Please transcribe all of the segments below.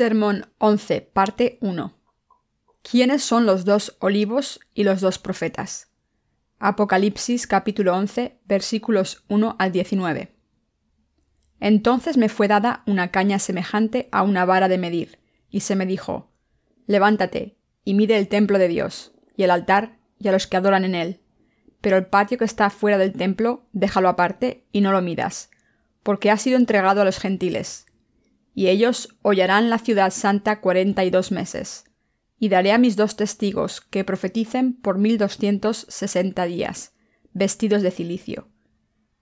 Sermón 11, parte 1. ¿Quiénes son los dos olivos y los dos profetas? Apocalipsis capítulo 11, versículos 1 al 19. Entonces me fue dada una caña semejante a una vara de medir, y se me dijo, Levántate, y mide el templo de Dios, y el altar, y a los que adoran en él. Pero el patio que está fuera del templo, déjalo aparte, y no lo midas, porque ha sido entregado a los gentiles. Y ellos hollarán la ciudad santa cuarenta y dos meses. Y daré a mis dos testigos que profeticen por mil doscientos sesenta días, vestidos de cilicio.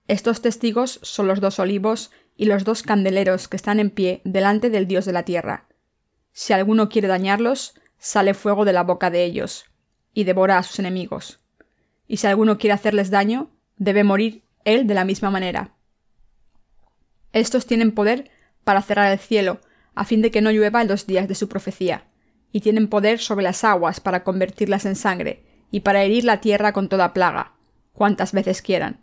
Estos testigos son los dos olivos y los dos candeleros que están en pie delante del Dios de la tierra. Si alguno quiere dañarlos, sale fuego de la boca de ellos, y devora a sus enemigos. Y si alguno quiere hacerles daño, debe morir él de la misma manera. Estos tienen poder para cerrar el cielo, a fin de que no llueva en los días de su profecía, y tienen poder sobre las aguas para convertirlas en sangre, y para herir la tierra con toda plaga, cuantas veces quieran.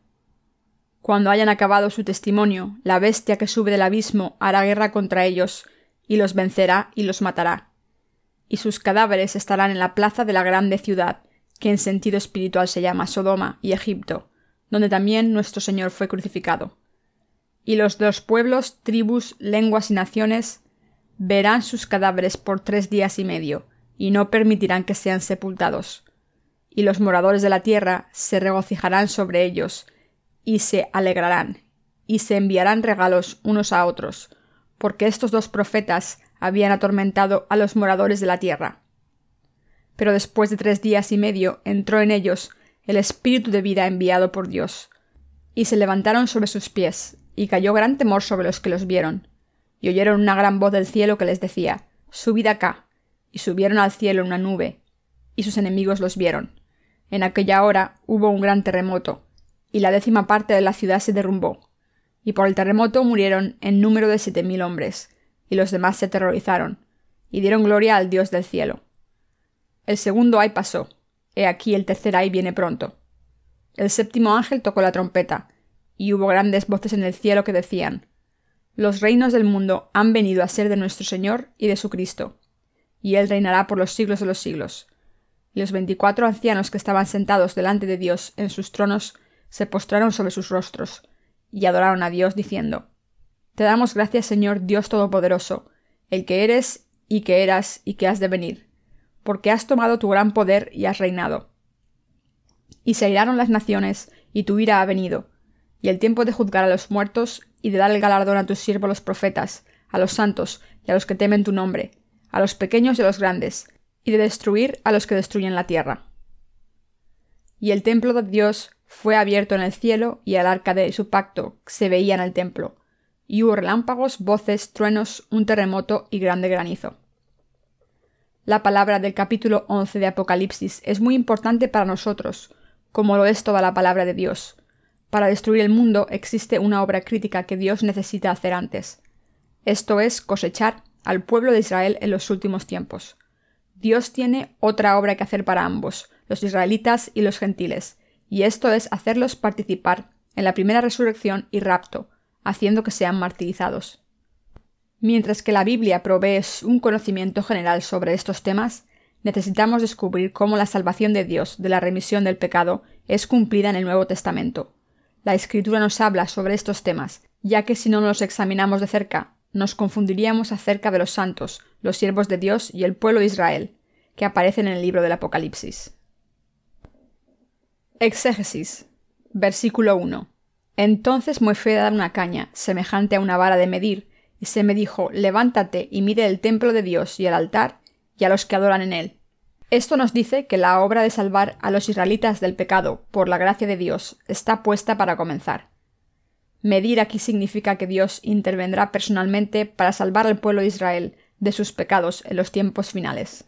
Cuando hayan acabado su testimonio, la bestia que sube del abismo hará guerra contra ellos, y los vencerá y los matará. Y sus cadáveres estarán en la plaza de la grande ciudad, que en sentido espiritual se llama Sodoma y Egipto, donde también nuestro Señor fue crucificado. Y los dos pueblos, tribus, lenguas y naciones verán sus cadáveres por tres días y medio, y no permitirán que sean sepultados. Y los moradores de la tierra se regocijarán sobre ellos, y se alegrarán, y se enviarán regalos unos a otros, porque estos dos profetas habían atormentado a los moradores de la tierra. Pero después de tres días y medio entró en ellos el espíritu de vida enviado por Dios, y se levantaron sobre sus pies, y cayó gran temor sobre los que los vieron, y oyeron una gran voz del cielo que les decía Subid acá, y subieron al cielo en una nube, y sus enemigos los vieron. En aquella hora hubo un gran terremoto, y la décima parte de la ciudad se derrumbó. Y por el terremoto murieron en número de siete mil hombres, y los demás se aterrorizaron, y dieron gloria al Dios del cielo. El segundo ay pasó, he aquí el tercer ay viene pronto. El séptimo ángel tocó la trompeta, y hubo grandes voces en el cielo que decían Los reinos del mundo han venido a ser de nuestro Señor y de su Cristo, y él reinará por los siglos de los siglos. Y los veinticuatro ancianos que estaban sentados delante de Dios en sus tronos se postraron sobre sus rostros, y adoraron a Dios, diciendo Te damos gracias, Señor Dios Todopoderoso, el que eres y que eras y que has de venir, porque has tomado tu gran poder y has reinado. Y se airaron las naciones, y tu ira ha venido, y el tiempo de juzgar a los muertos, y de dar el galardón a tus siervos los profetas, a los santos, y a los que temen tu nombre, a los pequeños y a los grandes, y de destruir a los que destruyen la tierra. Y el templo de Dios fue abierto en el cielo y el arca de su pacto se veía en el templo, y hubo relámpagos, voces, truenos, un terremoto y grande granizo. La palabra del capítulo 11 de Apocalipsis es muy importante para nosotros, como lo es toda la palabra de Dios. Para destruir el mundo existe una obra crítica que Dios necesita hacer antes. Esto es cosechar al pueblo de Israel en los últimos tiempos. Dios tiene otra obra que hacer para ambos, los israelitas y los gentiles, y esto es hacerlos participar en la primera resurrección y rapto, haciendo que sean martirizados. Mientras que la Biblia provee un conocimiento general sobre estos temas, necesitamos descubrir cómo la salvación de Dios de la remisión del pecado es cumplida en el Nuevo Testamento. La Escritura nos habla sobre estos temas, ya que si no los examinamos de cerca, nos confundiríamos acerca de los santos, los siervos de Dios y el pueblo de Israel, que aparecen en el libro del Apocalipsis. Exégesis. Versículo 1. Entonces me fue dar una caña, semejante a una vara de medir, y se me dijo, levántate y mide el templo de Dios y el altar, y a los que adoran en él. Esto nos dice que la obra de salvar a los israelitas del pecado, por la gracia de Dios, está puesta para comenzar. Medir aquí significa que Dios intervendrá personalmente para salvar al pueblo de Israel de sus pecados en los tiempos finales.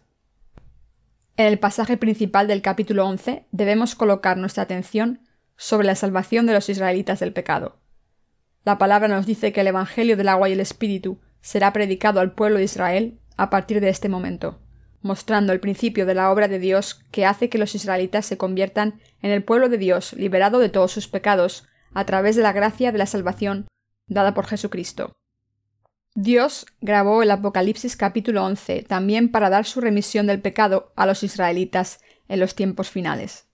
En el pasaje principal del capítulo 11 debemos colocar nuestra atención sobre la salvación de los israelitas del pecado. La palabra nos dice que el Evangelio del agua y el Espíritu será predicado al pueblo de Israel a partir de este momento, mostrando el principio de la obra de Dios que hace que los israelitas se conviertan en el pueblo de Dios liberado de todos sus pecados a través de la gracia de la salvación dada por Jesucristo. Dios grabó el Apocalipsis capítulo 11 también para dar su remisión del pecado a los israelitas en los tiempos finales.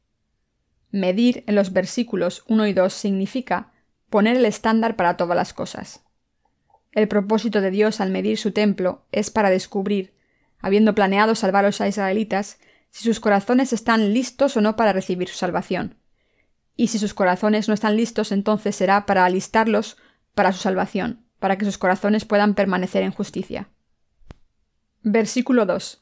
Medir en los versículos 1 y 2 significa poner el estándar para todas las cosas. El propósito de Dios al medir su templo es para descubrir, habiendo planeado salvar a los israelitas, si sus corazones están listos o no para recibir su salvación. Y si sus corazones no están listos, entonces será para alistarlos para su salvación para que sus corazones puedan permanecer en justicia. Versículo 2.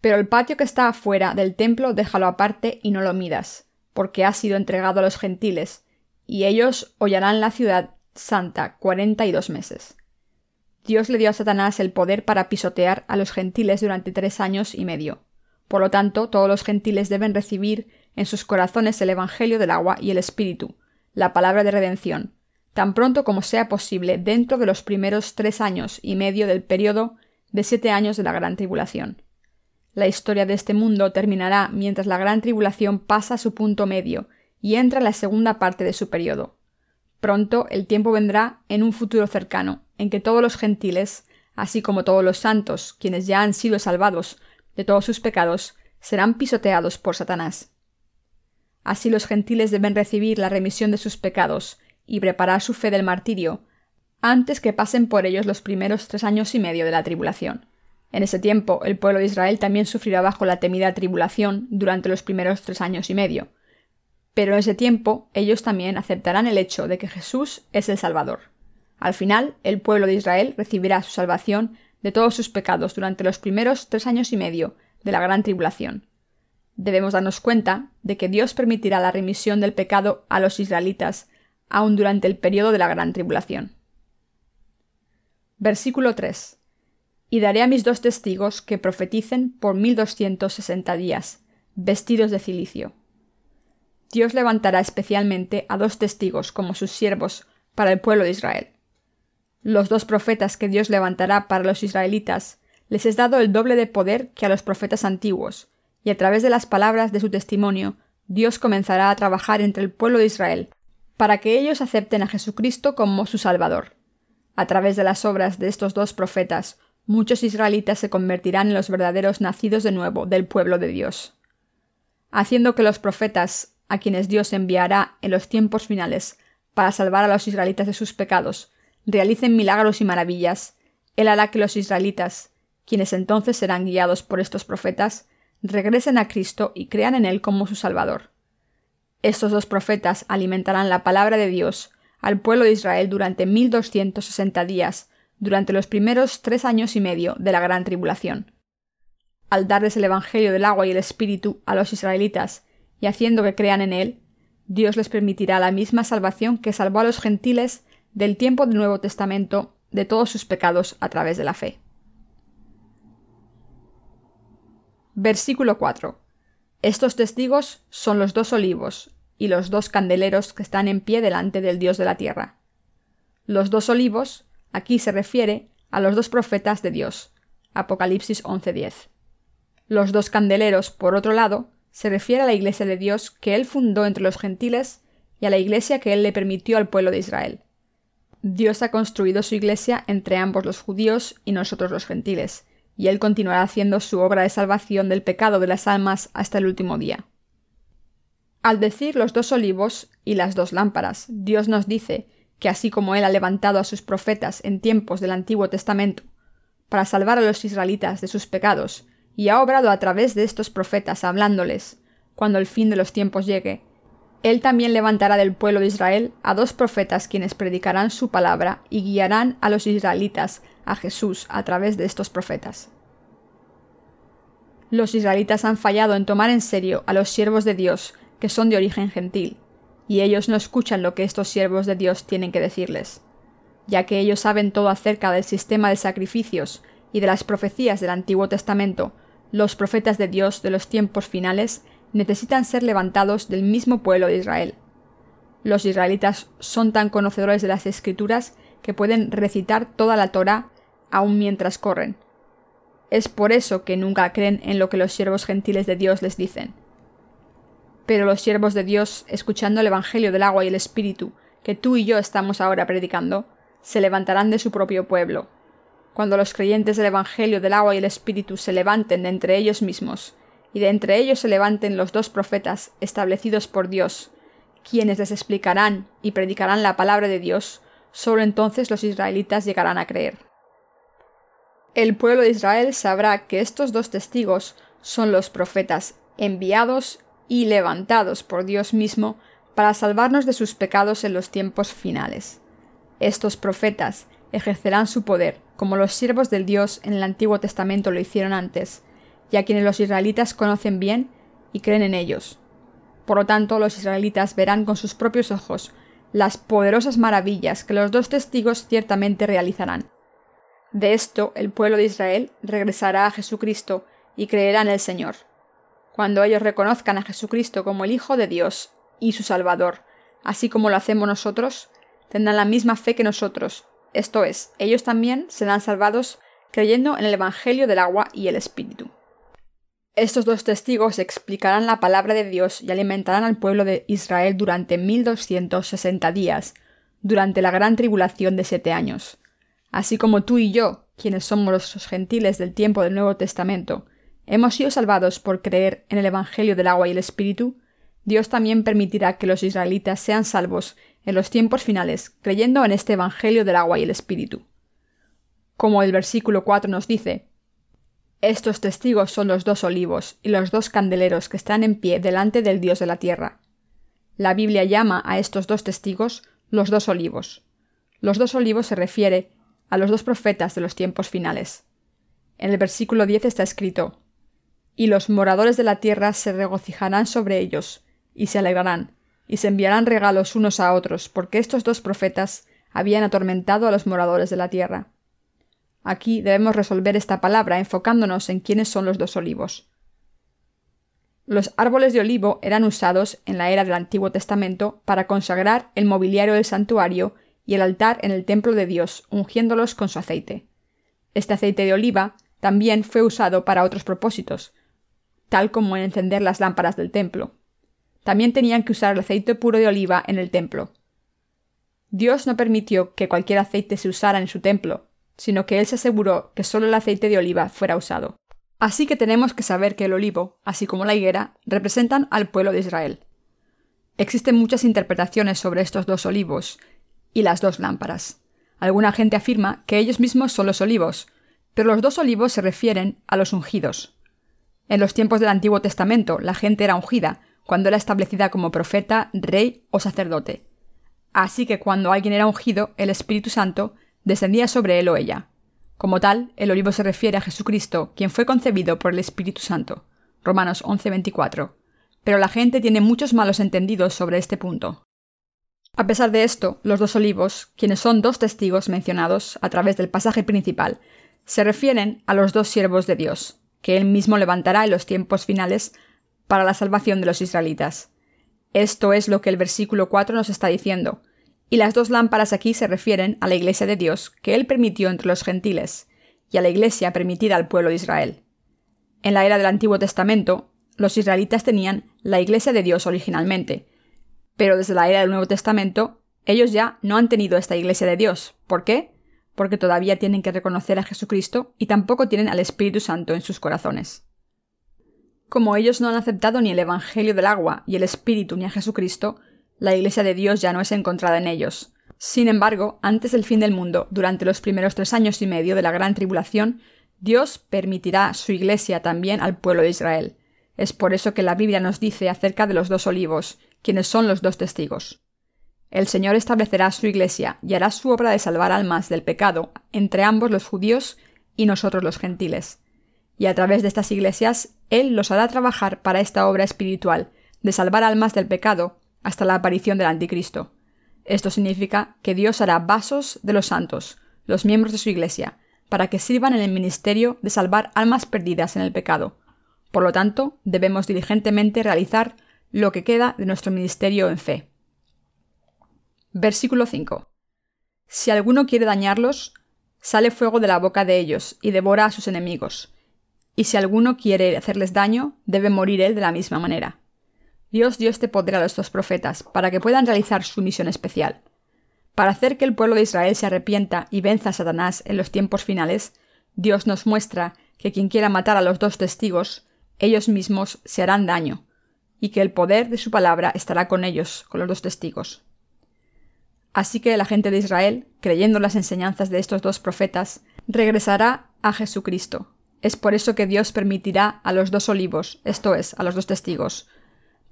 Pero el patio que está afuera del templo déjalo aparte y no lo midas, porque ha sido entregado a los gentiles, y ellos hollarán la ciudad santa cuarenta y dos meses. Dios le dio a Satanás el poder para pisotear a los gentiles durante tres años y medio. Por lo tanto, todos los gentiles deben recibir en sus corazones el Evangelio del agua y el Espíritu, la palabra de redención, tan pronto como sea posible dentro de los primeros tres años y medio del periodo de siete años de la Gran Tribulación. La historia de este mundo terminará mientras la Gran Tribulación pasa a su punto medio y entra en la segunda parte de su periodo. Pronto el tiempo vendrá en un futuro cercano, en que todos los gentiles, así como todos los santos, quienes ya han sido salvados de todos sus pecados, serán pisoteados por Satanás. Así los gentiles deben recibir la remisión de sus pecados y preparar su fe del martirio, antes que pasen por ellos los primeros tres años y medio de la tribulación. En ese tiempo, el pueblo de Israel también sufrirá bajo la temida tribulación durante los primeros tres años y medio. Pero en ese tiempo, ellos también aceptarán el hecho de que Jesús es el Salvador. Al final, el pueblo de Israel recibirá su salvación de todos sus pecados durante los primeros tres años y medio de la gran tribulación. Debemos darnos cuenta de que Dios permitirá la remisión del pecado a los israelitas aun durante el periodo de la gran tribulación. Versículo 3. Y daré a mis dos testigos que profeticen por mil doscientos sesenta días, vestidos de cilicio. Dios levantará especialmente a dos testigos como sus siervos para el pueblo de Israel. Los dos profetas que Dios levantará para los israelitas les es dado el doble de poder que a los profetas antiguos, y a través de las palabras de su testimonio, Dios comenzará a trabajar entre el pueblo de Israel para que ellos acepten a Jesucristo como su Salvador. A través de las obras de estos dos profetas, muchos israelitas se convertirán en los verdaderos nacidos de nuevo del pueblo de Dios. Haciendo que los profetas, a quienes Dios enviará en los tiempos finales para salvar a los israelitas de sus pecados, realicen milagros y maravillas, Él hará que los israelitas, quienes entonces serán guiados por estos profetas, regresen a Cristo y crean en Él como su Salvador. Estos dos profetas alimentarán la palabra de Dios al pueblo de Israel durante 1260 días, durante los primeros tres años y medio de la gran tribulación. Al darles el Evangelio del agua y el Espíritu a los israelitas y haciendo que crean en él, Dios les permitirá la misma salvación que salvó a los gentiles del tiempo del Nuevo Testamento de todos sus pecados a través de la fe. Versículo 4. Estos testigos son los dos olivos y los dos candeleros que están en pie delante del Dios de la tierra. Los dos olivos, aquí se refiere a los dos profetas de Dios. Apocalipsis 11:10. Los dos candeleros, por otro lado, se refiere a la iglesia de Dios que él fundó entre los gentiles y a la iglesia que él le permitió al pueblo de Israel. Dios ha construido su iglesia entre ambos los judíos y nosotros los gentiles, y Él continuará haciendo su obra de salvación del pecado de las almas hasta el último día. Al decir los dos olivos y las dos lámparas, Dios nos dice que así como Él ha levantado a sus profetas en tiempos del Antiguo Testamento para salvar a los israelitas de sus pecados, y ha obrado a través de estos profetas hablándoles, cuando el fin de los tiempos llegue, Él también levantará del pueblo de Israel a dos profetas quienes predicarán su palabra y guiarán a los israelitas a Jesús a través de estos profetas. Los israelitas han fallado en tomar en serio a los siervos de Dios que son de origen gentil, y ellos no escuchan lo que estos siervos de Dios tienen que decirles, ya que ellos saben todo acerca del sistema de sacrificios y de las profecías del Antiguo Testamento, los profetas de Dios de los tiempos finales necesitan ser levantados del mismo pueblo de Israel. Los israelitas son tan conocedores de las escrituras que pueden recitar toda la Torah aun mientras corren. Es por eso que nunca creen en lo que los siervos gentiles de Dios les dicen. Pero los siervos de Dios, escuchando el Evangelio del agua y el Espíritu, que tú y yo estamos ahora predicando, se levantarán de su propio pueblo. cuando los creyentes del Evangelio del agua y el Espíritu se levanten de entre ellos mismos, y de entre ellos se levanten los dos profetas establecidos por Dios, quienes les explicarán y predicarán la palabra de Dios, solo entonces los israelitas llegarán a creer. El pueblo de Israel sabrá que estos dos testigos son los profetas enviados y levantados por Dios mismo para salvarnos de sus pecados en los tiempos finales. Estos profetas ejercerán su poder, como los siervos del Dios en el Antiguo Testamento lo hicieron antes, y a quienes los israelitas conocen bien y creen en ellos. Por lo tanto, los israelitas verán con sus propios ojos las poderosas maravillas que los dos testigos ciertamente realizarán. De esto el pueblo de Israel regresará a Jesucristo y creerá en el Señor. Cuando ellos reconozcan a Jesucristo como el Hijo de Dios y su Salvador, así como lo hacemos nosotros, tendrán la misma fe que nosotros, esto es, ellos también serán salvados creyendo en el Evangelio del agua y el Espíritu. Estos dos testigos explicarán la palabra de Dios y alimentarán al pueblo de Israel durante 1260 días, durante la gran tribulación de siete años. Así como tú y yo, quienes somos los gentiles del tiempo del Nuevo Testamento, hemos sido salvados por creer en el Evangelio del agua y el Espíritu, Dios también permitirá que los israelitas sean salvos en los tiempos finales, creyendo en este Evangelio del agua y el Espíritu. Como el versículo 4 nos dice, estos testigos son los dos olivos y los dos candeleros que están en pie delante del Dios de la tierra. La Biblia llama a estos dos testigos los dos olivos. Los dos olivos se refiere a los dos profetas de los tiempos finales. En el versículo 10 está escrito, Y los moradores de la tierra se regocijarán sobre ellos, y se alegrarán, y se enviarán regalos unos a otros, porque estos dos profetas habían atormentado a los moradores de la tierra. Aquí debemos resolver esta palabra enfocándonos en quiénes son los dos olivos. Los árboles de olivo eran usados en la era del Antiguo Testamento para consagrar el mobiliario del santuario y el altar en el templo de Dios, ungiéndolos con su aceite. Este aceite de oliva también fue usado para otros propósitos, tal como en encender las lámparas del templo. También tenían que usar el aceite puro de oliva en el templo. Dios no permitió que cualquier aceite se usara en su templo, sino que él se aseguró que solo el aceite de oliva fuera usado. Así que tenemos que saber que el olivo, así como la higuera, representan al pueblo de Israel. Existen muchas interpretaciones sobre estos dos olivos y las dos lámparas. Alguna gente afirma que ellos mismos son los olivos, pero los dos olivos se refieren a los ungidos. En los tiempos del Antiguo Testamento, la gente era ungida cuando era establecida como profeta, rey o sacerdote. Así que cuando alguien era ungido, el Espíritu Santo descendía sobre él o ella. Como tal, el olivo se refiere a Jesucristo, quien fue concebido por el Espíritu Santo. Romanos 11:24. Pero la gente tiene muchos malos entendidos sobre este punto. A pesar de esto, los dos olivos, quienes son dos testigos mencionados a través del pasaje principal, se refieren a los dos siervos de Dios, que él mismo levantará en los tiempos finales para la salvación de los israelitas. Esto es lo que el versículo 4 nos está diciendo, y las dos lámparas aquí se refieren a la Iglesia de Dios que Él permitió entre los gentiles, y a la Iglesia permitida al pueblo de Israel. En la era del Antiguo Testamento, los israelitas tenían la Iglesia de Dios originalmente, pero desde la era del Nuevo Testamento, ellos ya no han tenido esta Iglesia de Dios. ¿Por qué? Porque todavía tienen que reconocer a Jesucristo y tampoco tienen al Espíritu Santo en sus corazones. Como ellos no han aceptado ni el Evangelio del agua y el Espíritu ni a Jesucristo, la Iglesia de Dios ya no es encontrada en ellos. Sin embargo, antes del fin del mundo, durante los primeros tres años y medio de la gran tribulación, Dios permitirá su Iglesia también al pueblo de Israel. Es por eso que la Biblia nos dice acerca de los dos olivos, quienes son los dos testigos. El Señor establecerá su Iglesia y hará su obra de salvar almas del pecado entre ambos los judíos y nosotros los gentiles. Y a través de estas iglesias, Él los hará trabajar para esta obra espiritual, de salvar almas del pecado hasta la aparición del Anticristo. Esto significa que Dios hará vasos de los santos, los miembros de su Iglesia, para que sirvan en el ministerio de salvar almas perdidas en el pecado. Por lo tanto, debemos diligentemente realizar lo que queda de nuestro ministerio en fe. Versículo 5. Si alguno quiere dañarlos, sale fuego de la boca de ellos y devora a sus enemigos. Y si alguno quiere hacerles daño, debe morir él de la misma manera. Dios dio este poder a los dos profetas para que puedan realizar su misión especial. Para hacer que el pueblo de Israel se arrepienta y venza a Satanás en los tiempos finales, Dios nos muestra que quien quiera matar a los dos testigos, ellos mismos se harán daño, y que el poder de su palabra estará con ellos, con los dos testigos. Así que la gente de Israel, creyendo las enseñanzas de estos dos profetas, regresará a Jesucristo. Es por eso que Dios permitirá a los dos olivos, esto es, a los dos testigos,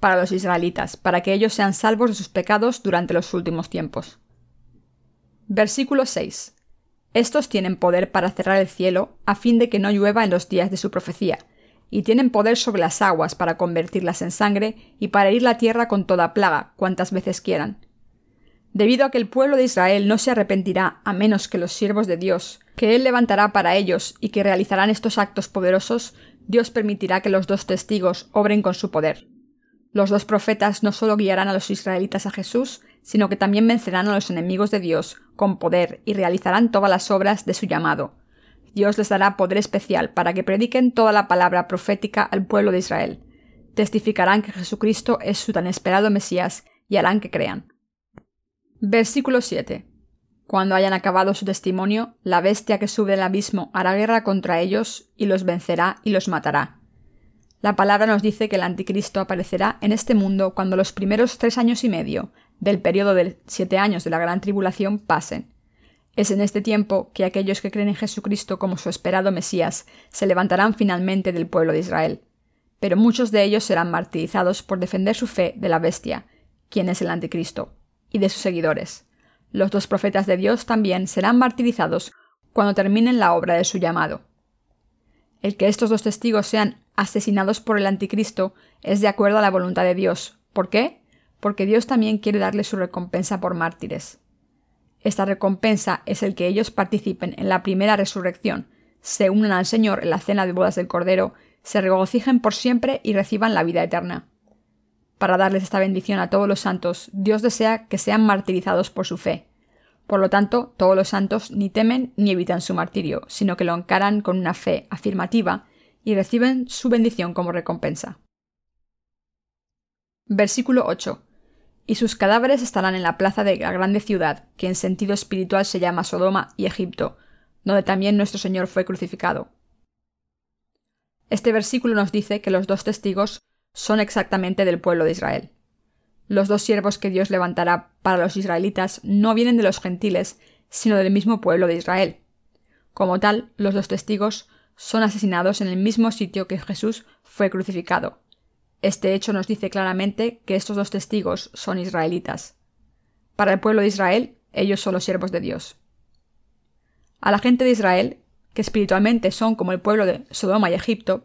para los israelitas, para que ellos sean salvos de sus pecados durante los últimos tiempos. Versículo 6. Estos tienen poder para cerrar el cielo, a fin de que no llueva en los días de su profecía, y tienen poder sobre las aguas para convertirlas en sangre y para herir la tierra con toda plaga, cuantas veces quieran. Debido a que el pueblo de Israel no se arrepentirá a menos que los siervos de Dios, que Él levantará para ellos y que realizarán estos actos poderosos, Dios permitirá que los dos testigos obren con su poder. Los dos profetas no solo guiarán a los israelitas a Jesús, sino que también vencerán a los enemigos de Dios con poder y realizarán todas las obras de su llamado. Dios les dará poder especial para que prediquen toda la palabra profética al pueblo de Israel. Testificarán que Jesucristo es su tan esperado Mesías y harán que crean. Versículo 7. Cuando hayan acabado su testimonio, la bestia que sube del abismo hará guerra contra ellos y los vencerá y los matará la palabra nos dice que el anticristo aparecerá en este mundo cuando los primeros tres años y medio del periodo de siete años de la gran tribulación pasen. Es en este tiempo que aquellos que creen en Jesucristo como su esperado Mesías se levantarán finalmente del pueblo de Israel. Pero muchos de ellos serán martirizados por defender su fe de la bestia, quien es el anticristo, y de sus seguidores. Los dos profetas de Dios también serán martirizados cuando terminen la obra de su llamado. El que estos dos testigos sean asesinados por el anticristo es de acuerdo a la voluntad de Dios. ¿Por qué? Porque Dios también quiere darle su recompensa por mártires. Esta recompensa es el que ellos participen en la primera resurrección, se unan al Señor en la cena de bodas del Cordero, se regocijen por siempre y reciban la vida eterna. Para darles esta bendición a todos los santos, Dios desea que sean martirizados por su fe. Por lo tanto, todos los santos ni temen ni evitan su martirio, sino que lo encaran con una fe afirmativa y reciben su bendición como recompensa. Versículo 8. Y sus cadáveres estarán en la plaza de la grande ciudad, que en sentido espiritual se llama Sodoma y Egipto, donde también nuestro Señor fue crucificado. Este versículo nos dice que los dos testigos son exactamente del pueblo de Israel. Los dos siervos que Dios levantará para los israelitas no vienen de los gentiles, sino del mismo pueblo de Israel. Como tal, los dos testigos son asesinados en el mismo sitio que Jesús fue crucificado. Este hecho nos dice claramente que estos dos testigos son israelitas. Para el pueblo de Israel, ellos son los siervos de Dios. A la gente de Israel, que espiritualmente son como el pueblo de Sodoma y Egipto,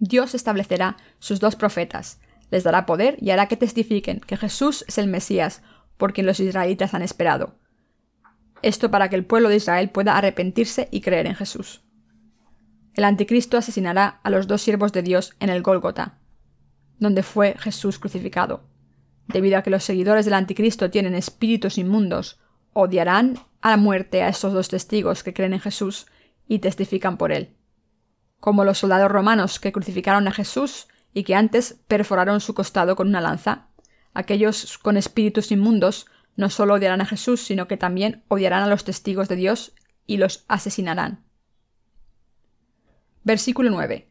Dios establecerá sus dos profetas, les dará poder y hará que testifiquen que Jesús es el Mesías por quien los israelitas han esperado. Esto para que el pueblo de Israel pueda arrepentirse y creer en Jesús el anticristo asesinará a los dos siervos de Dios en el Gólgota, donde fue Jesús crucificado. Debido a que los seguidores del anticristo tienen espíritus inmundos, odiarán a la muerte a estos dos testigos que creen en Jesús y testifican por él. Como los soldados romanos que crucificaron a Jesús y que antes perforaron su costado con una lanza, aquellos con espíritus inmundos no solo odiarán a Jesús, sino que también odiarán a los testigos de Dios y los asesinarán. Versículo 9.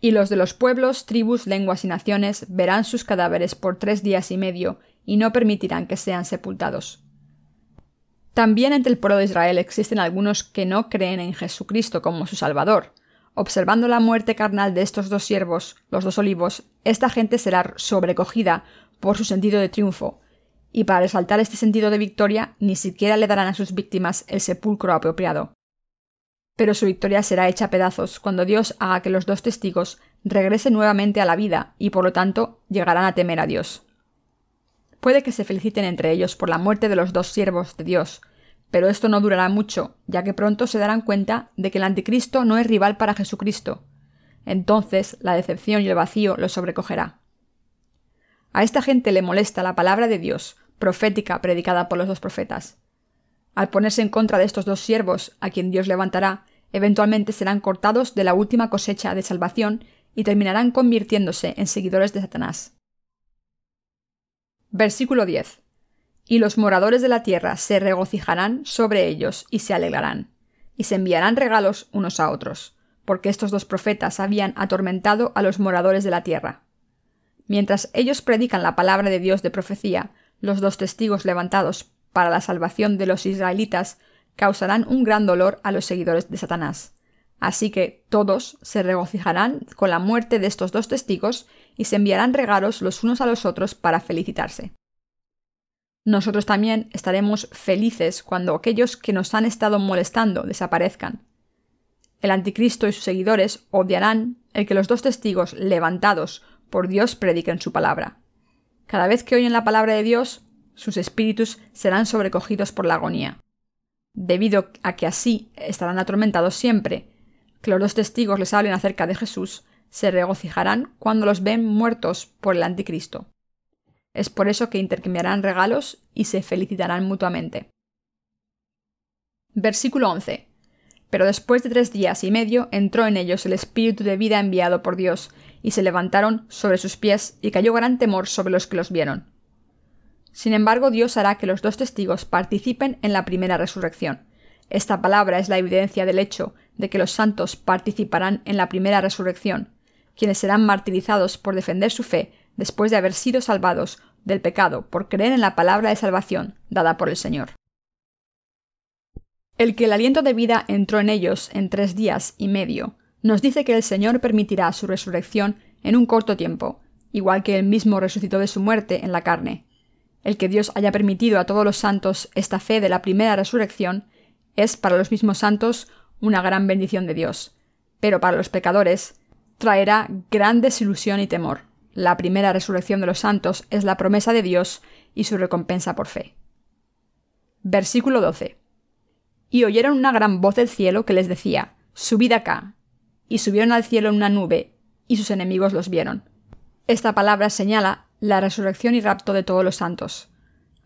Y los de los pueblos, tribus, lenguas y naciones verán sus cadáveres por tres días y medio, y no permitirán que sean sepultados. También entre el pueblo de Israel existen algunos que no creen en Jesucristo como su Salvador. Observando la muerte carnal de estos dos siervos, los dos olivos, esta gente será sobrecogida por su sentido de triunfo, y para resaltar este sentido de victoria ni siquiera le darán a sus víctimas el sepulcro apropiado pero su victoria será hecha a pedazos cuando Dios haga que los dos testigos regresen nuevamente a la vida y por lo tanto llegarán a temer a Dios. Puede que se feliciten entre ellos por la muerte de los dos siervos de Dios, pero esto no durará mucho, ya que pronto se darán cuenta de que el anticristo no es rival para Jesucristo. Entonces la decepción y el vacío los sobrecogerá. A esta gente le molesta la palabra de Dios, profética predicada por los dos profetas. Al ponerse en contra de estos dos siervos, a quien Dios levantará, eventualmente serán cortados de la última cosecha de salvación y terminarán convirtiéndose en seguidores de Satanás. Versículo 10. Y los moradores de la tierra se regocijarán sobre ellos y se alegrarán, y se enviarán regalos unos a otros, porque estos dos profetas habían atormentado a los moradores de la tierra. Mientras ellos predican la palabra de Dios de profecía, los dos testigos levantados para la salvación de los israelitas causarán un gran dolor a los seguidores de Satanás. Así que todos se regocijarán con la muerte de estos dos testigos y se enviarán regalos los unos a los otros para felicitarse. Nosotros también estaremos felices cuando aquellos que nos han estado molestando desaparezcan. El anticristo y sus seguidores odiarán el que los dos testigos levantados por Dios prediquen su palabra. Cada vez que oyen la palabra de Dios, sus espíritus serán sobrecogidos por la agonía. Debido a que así estarán atormentados siempre, que los dos testigos les hablen acerca de Jesús, se regocijarán cuando los ven muertos por el anticristo. Es por eso que intercambiarán regalos y se felicitarán mutuamente. Versículo 11. Pero después de tres días y medio entró en ellos el espíritu de vida enviado por Dios, y se levantaron sobre sus pies, y cayó gran temor sobre los que los vieron. Sin embargo, Dios hará que los dos testigos participen en la primera resurrección. Esta palabra es la evidencia del hecho de que los santos participarán en la primera resurrección, quienes serán martirizados por defender su fe después de haber sido salvados del pecado por creer en la palabra de salvación dada por el Señor. El que el aliento de vida entró en ellos en tres días y medio, nos dice que el Señor permitirá su resurrección en un corto tiempo, igual que él mismo resucitó de su muerte en la carne. El que Dios haya permitido a todos los santos esta fe de la primera resurrección es para los mismos santos una gran bendición de Dios, pero para los pecadores traerá gran desilusión y temor. La primera resurrección de los santos es la promesa de Dios y su recompensa por fe. Versículo 12. Y oyeron una gran voz del cielo que les decía, Subid acá, y subieron al cielo en una nube, y sus enemigos los vieron. Esta palabra señala la resurrección y rapto de todos los santos.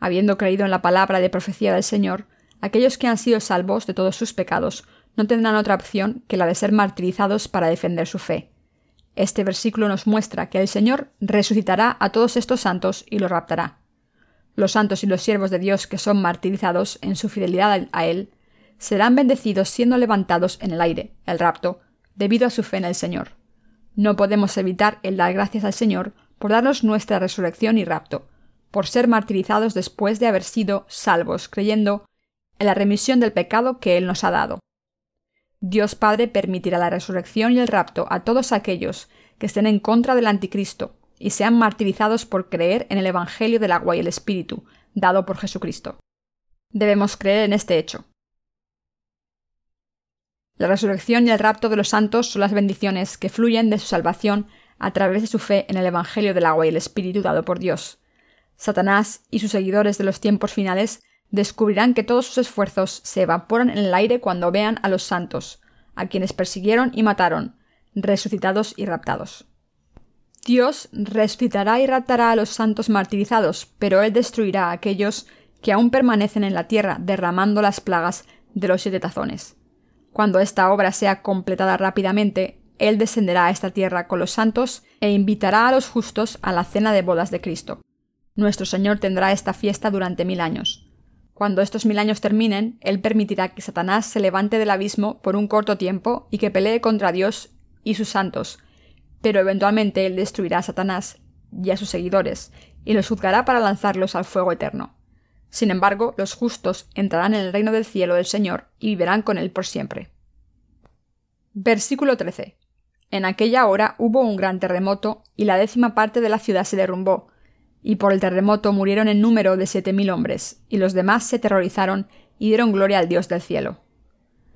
Habiendo creído en la palabra de profecía del Señor, aquellos que han sido salvos de todos sus pecados no tendrán otra opción que la de ser martirizados para defender su fe. Este versículo nos muestra que el Señor resucitará a todos estos santos y los raptará. Los santos y los siervos de Dios que son martirizados en su fidelidad a Él serán bendecidos siendo levantados en el aire, el rapto, debido a su fe en el Señor. No podemos evitar el dar gracias al Señor por darnos nuestra resurrección y rapto, por ser martirizados después de haber sido salvos, creyendo en la remisión del pecado que Él nos ha dado. Dios Padre permitirá la resurrección y el rapto a todos aquellos que estén en contra del anticristo y sean martirizados por creer en el Evangelio del agua y el Espíritu, dado por Jesucristo. Debemos creer en este hecho. La resurrección y el rapto de los santos son las bendiciones que fluyen de su salvación a través de su fe en el Evangelio del agua y el Espíritu dado por Dios. Satanás y sus seguidores de los tiempos finales descubrirán que todos sus esfuerzos se evaporan en el aire cuando vean a los santos, a quienes persiguieron y mataron, resucitados y raptados. Dios resucitará y raptará a los santos martirizados, pero Él destruirá a aquellos que aún permanecen en la tierra derramando las plagas de los siete tazones. Cuando esta obra sea completada rápidamente, Él descenderá a esta tierra con los santos e invitará a los justos a la cena de bodas de Cristo. Nuestro Señor tendrá esta fiesta durante mil años. Cuando estos mil años terminen, Él permitirá que Satanás se levante del abismo por un corto tiempo y que pelee contra Dios y sus santos, pero eventualmente Él destruirá a Satanás y a sus seguidores, y los juzgará para lanzarlos al fuego eterno. Sin embargo, los justos entrarán en el reino del cielo del Señor y vivirán con Él por siempre. Versículo 13. En aquella hora hubo un gran terremoto y la décima parte de la ciudad se derrumbó, y por el terremoto murieron en número de siete mil hombres, y los demás se terrorizaron y dieron gloria al Dios del cielo.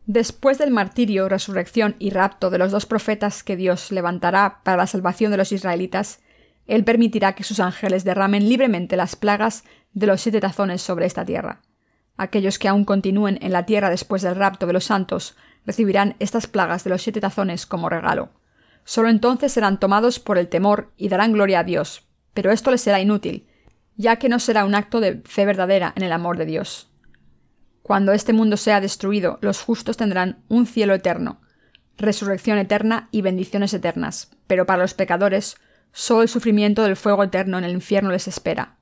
Después del martirio, resurrección y rapto de los dos profetas que Dios levantará para la salvación de los israelitas, Él permitirá que sus ángeles derramen libremente las plagas de los siete tazones sobre esta tierra. Aquellos que aún continúen en la tierra después del rapto de los santos recibirán estas plagas de los siete tazones como regalo. Solo entonces serán tomados por el temor y darán gloria a Dios, pero esto les será inútil, ya que no será un acto de fe verdadera en el amor de Dios. Cuando este mundo sea destruido, los justos tendrán un cielo eterno, resurrección eterna y bendiciones eternas, pero para los pecadores, solo el sufrimiento del fuego eterno en el infierno les espera.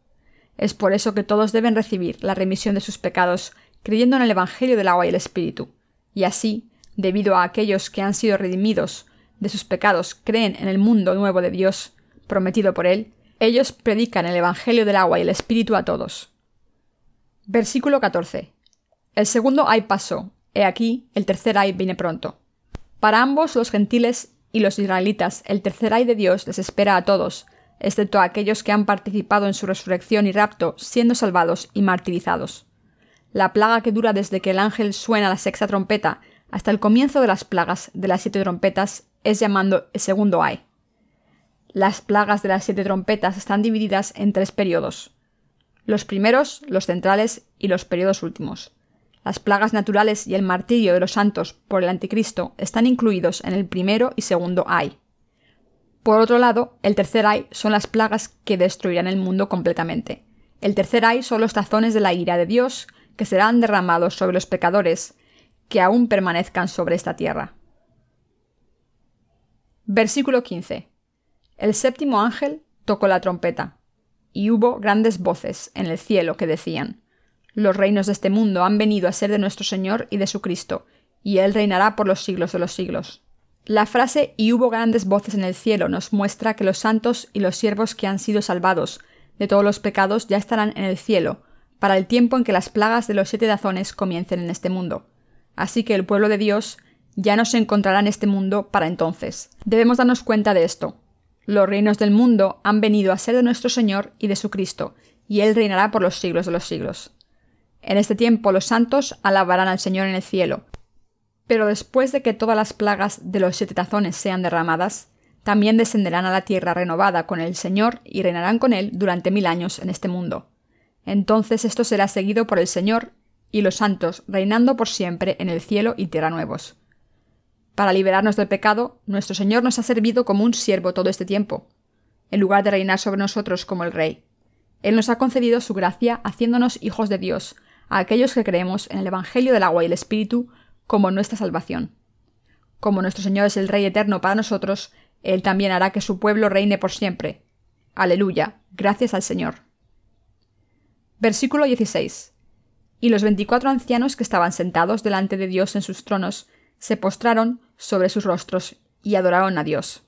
Es por eso que todos deben recibir la remisión de sus pecados creyendo en el Evangelio del agua y el Espíritu. Y así, debido a aquellos que han sido redimidos de sus pecados creen en el mundo nuevo de Dios, prometido por Él, ellos predican el Evangelio del agua y el Espíritu a todos. Versículo 14. El segundo ay pasó, he aquí, el tercer ay viene pronto. Para ambos los gentiles y los israelitas, el tercer ay de Dios les espera a todos, excepto a aquellos que han participado en su resurrección y rapto, siendo salvados y martirizados. La plaga que dura desde que el ángel suena la sexta trompeta hasta el comienzo de las plagas de las siete trompetas es llamando el segundo ay. Las plagas de las siete trompetas están divididas en tres periodos. Los primeros, los centrales y los periodos últimos. Las plagas naturales y el martirio de los santos por el anticristo están incluidos en el primero y segundo ay. Por otro lado, el tercer ay son las plagas que destruirán el mundo completamente. El tercer ay son los tazones de la ira de Dios que serán derramados sobre los pecadores que aún permanezcan sobre esta tierra. Versículo 15. El séptimo ángel tocó la trompeta, y hubo grandes voces en el cielo que decían, Los reinos de este mundo han venido a ser de nuestro Señor y de su Cristo, y Él reinará por los siglos de los siglos. La frase y hubo grandes voces en el cielo nos muestra que los santos y los siervos que han sido salvados de todos los pecados ya estarán en el cielo, para el tiempo en que las plagas de los siete dazones comiencen en este mundo. Así que el pueblo de Dios ya no se encontrará en este mundo para entonces. Debemos darnos cuenta de esto. Los reinos del mundo han venido a ser de nuestro Señor y de su Cristo, y Él reinará por los siglos de los siglos. En este tiempo los santos alabarán al Señor en el cielo. Pero después de que todas las plagas de los siete tazones sean derramadas, también descenderán a la tierra renovada con el Señor y reinarán con Él durante mil años en este mundo. Entonces esto será seguido por el Señor y los santos, reinando por siempre en el cielo y tierra nuevos. Para liberarnos del pecado, nuestro Señor nos ha servido como un siervo todo este tiempo, en lugar de reinar sobre nosotros como el Rey. Él nos ha concedido su gracia haciéndonos hijos de Dios, a aquellos que creemos en el Evangelio del agua y el Espíritu como nuestra salvación. Como nuestro Señor es el Rey eterno para nosotros, Él también hará que su pueblo reine por siempre. Aleluya. Gracias al Señor. Versículo 16. Y los veinticuatro ancianos que estaban sentados delante de Dios en sus tronos se postraron sobre sus rostros y adoraron a Dios.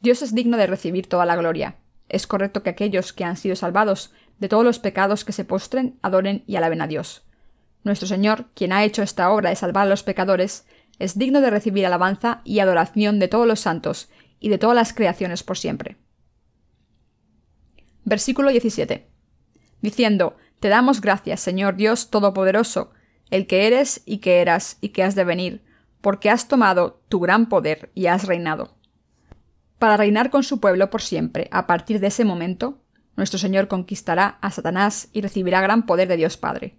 Dios es digno de recibir toda la gloria. Es correcto que aquellos que han sido salvados de todos los pecados que se postren, adoren y alaben a Dios. Nuestro Señor, quien ha hecho esta obra de salvar a los pecadores, es digno de recibir alabanza y adoración de todos los santos y de todas las creaciones por siempre. Versículo 17 diciendo, Te damos gracias, Señor Dios Todopoderoso, el que eres y que eras y que has de venir, porque has tomado tu gran poder y has reinado. Para reinar con su pueblo por siempre, a partir de ese momento, nuestro Señor conquistará a Satanás y recibirá gran poder de Dios Padre.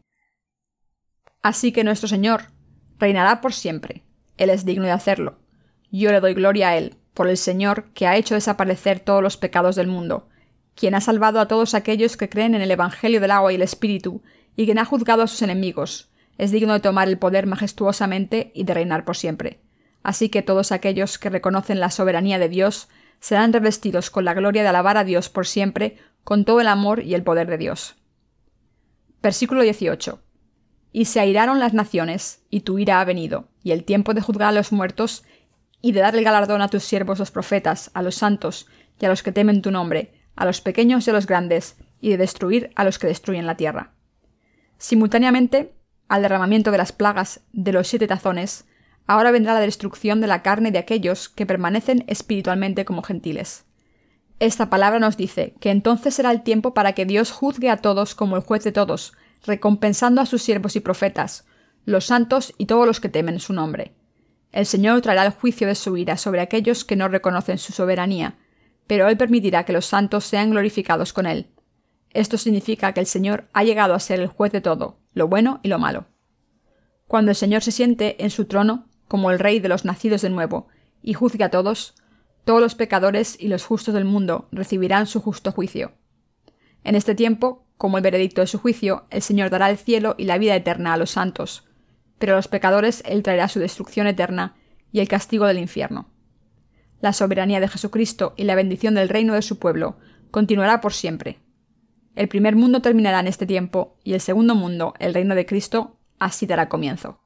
Así que nuestro Señor reinará por siempre. Él es digno de hacerlo. Yo le doy gloria a Él, por el Señor que ha hecho desaparecer todos los pecados del mundo, quien ha salvado a todos aquellos que creen en el Evangelio del agua y el Espíritu, y quien ha juzgado a sus enemigos, es digno de tomar el poder majestuosamente y de reinar por siempre. Así que todos aquellos que reconocen la soberanía de Dios serán revestidos con la gloria de alabar a Dios por siempre, con todo el amor y el poder de Dios. Versículo 18. Y se airaron las naciones, y tu ira ha venido, y el tiempo de juzgar a los muertos, y de dar el galardón a tus siervos los profetas, a los santos, y a los que temen tu nombre, a los pequeños y a los grandes, y de destruir a los que destruyen la tierra. Simultáneamente, al derramamiento de las plagas de los siete tazones, ahora vendrá la destrucción de la carne de aquellos que permanecen espiritualmente como gentiles. Esta palabra nos dice que entonces será el tiempo para que Dios juzgue a todos como el juez de todos, recompensando a sus siervos y profetas, los santos y todos los que temen su nombre. El Señor traerá el juicio de su ira sobre aquellos que no reconocen su soberanía, pero Él permitirá que los santos sean glorificados con Él. Esto significa que el Señor ha llegado a ser el juez de todo, lo bueno y lo malo. Cuando el Señor se siente en su trono, como el Rey de los nacidos de nuevo, y juzgue a todos, todos los pecadores y los justos del mundo recibirán su justo juicio. En este tiempo, como el veredicto de su juicio, el Señor dará el cielo y la vida eterna a los santos, pero a los pecadores Él traerá su destrucción eterna y el castigo del infierno la soberanía de Jesucristo y la bendición del reino de su pueblo continuará por siempre. El primer mundo terminará en este tiempo, y el segundo mundo, el reino de Cristo, así dará comienzo.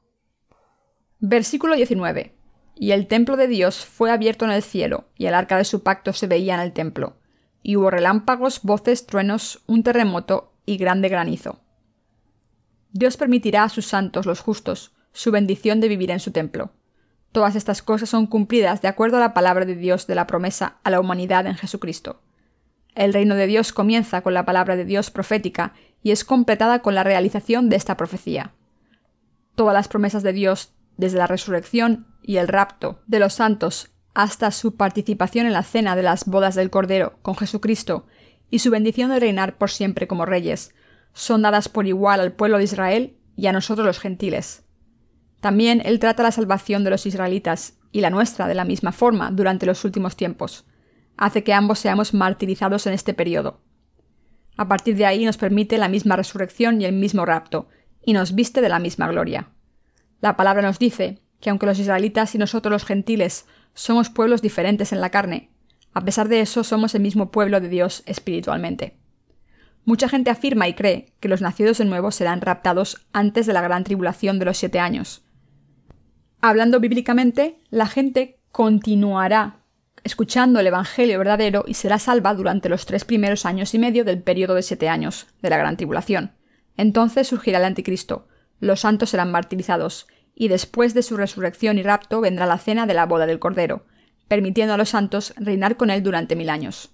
Versículo 19. Y el templo de Dios fue abierto en el cielo, y el arca de su pacto se veía en el templo. Y hubo relámpagos, voces, truenos, un terremoto y grande granizo. Dios permitirá a sus santos, los justos, su bendición de vivir en su templo. Todas estas cosas son cumplidas de acuerdo a la palabra de Dios de la promesa a la humanidad en Jesucristo. El reino de Dios comienza con la palabra de Dios profética y es completada con la realización de esta profecía. Todas las promesas de Dios, desde la resurrección y el rapto de los santos hasta su participación en la cena de las bodas del Cordero con Jesucristo y su bendición de reinar por siempre como reyes, son dadas por igual al pueblo de Israel y a nosotros los gentiles. También Él trata la salvación de los israelitas y la nuestra de la misma forma durante los últimos tiempos. Hace que ambos seamos martirizados en este periodo. A partir de ahí nos permite la misma resurrección y el mismo rapto, y nos viste de la misma gloria. La palabra nos dice que aunque los israelitas y nosotros los gentiles somos pueblos diferentes en la carne, a pesar de eso somos el mismo pueblo de Dios espiritualmente. Mucha gente afirma y cree que los nacidos de nuevo serán raptados antes de la gran tribulación de los siete años, Hablando bíblicamente, la gente continuará escuchando el Evangelio verdadero y será salva durante los tres primeros años y medio del periodo de siete años de la gran tribulación. Entonces surgirá el anticristo, los santos serán martirizados, y después de su resurrección y rapto vendrá la cena de la boda del Cordero, permitiendo a los santos reinar con él durante mil años.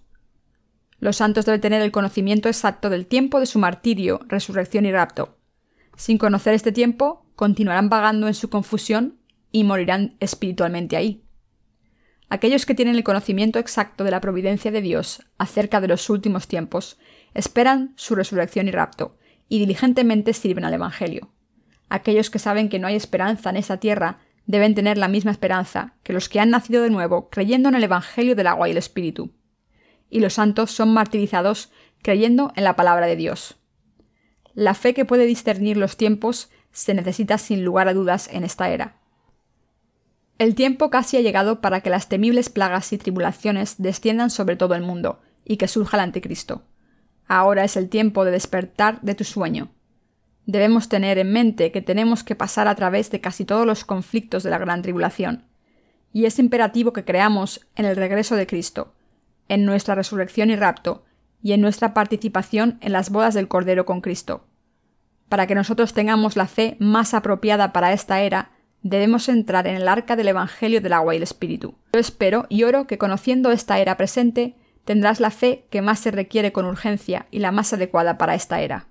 Los santos deben tener el conocimiento exacto del tiempo de su martirio, resurrección y rapto. Sin conocer este tiempo, continuarán vagando en su confusión y morirán espiritualmente ahí. Aquellos que tienen el conocimiento exacto de la providencia de Dios acerca de los últimos tiempos esperan su resurrección y rapto, y diligentemente sirven al Evangelio. Aquellos que saben que no hay esperanza en esta tierra deben tener la misma esperanza que los que han nacido de nuevo creyendo en el Evangelio del agua y el Espíritu. Y los santos son martirizados creyendo en la palabra de Dios. La fe que puede discernir los tiempos se necesita sin lugar a dudas en esta era. El tiempo casi ha llegado para que las temibles plagas y tribulaciones desciendan sobre todo el mundo, y que surja el anticristo. Ahora es el tiempo de despertar de tu sueño. Debemos tener en mente que tenemos que pasar a través de casi todos los conflictos de la gran tribulación, y es imperativo que creamos en el regreso de Cristo, en nuestra resurrección y rapto, y en nuestra participación en las bodas del Cordero con Cristo. Para que nosotros tengamos la fe más apropiada para esta era, debemos entrar en el arca del Evangelio del agua y el Espíritu. Yo espero y oro que conociendo esta era presente, tendrás la fe que más se requiere con urgencia y la más adecuada para esta era.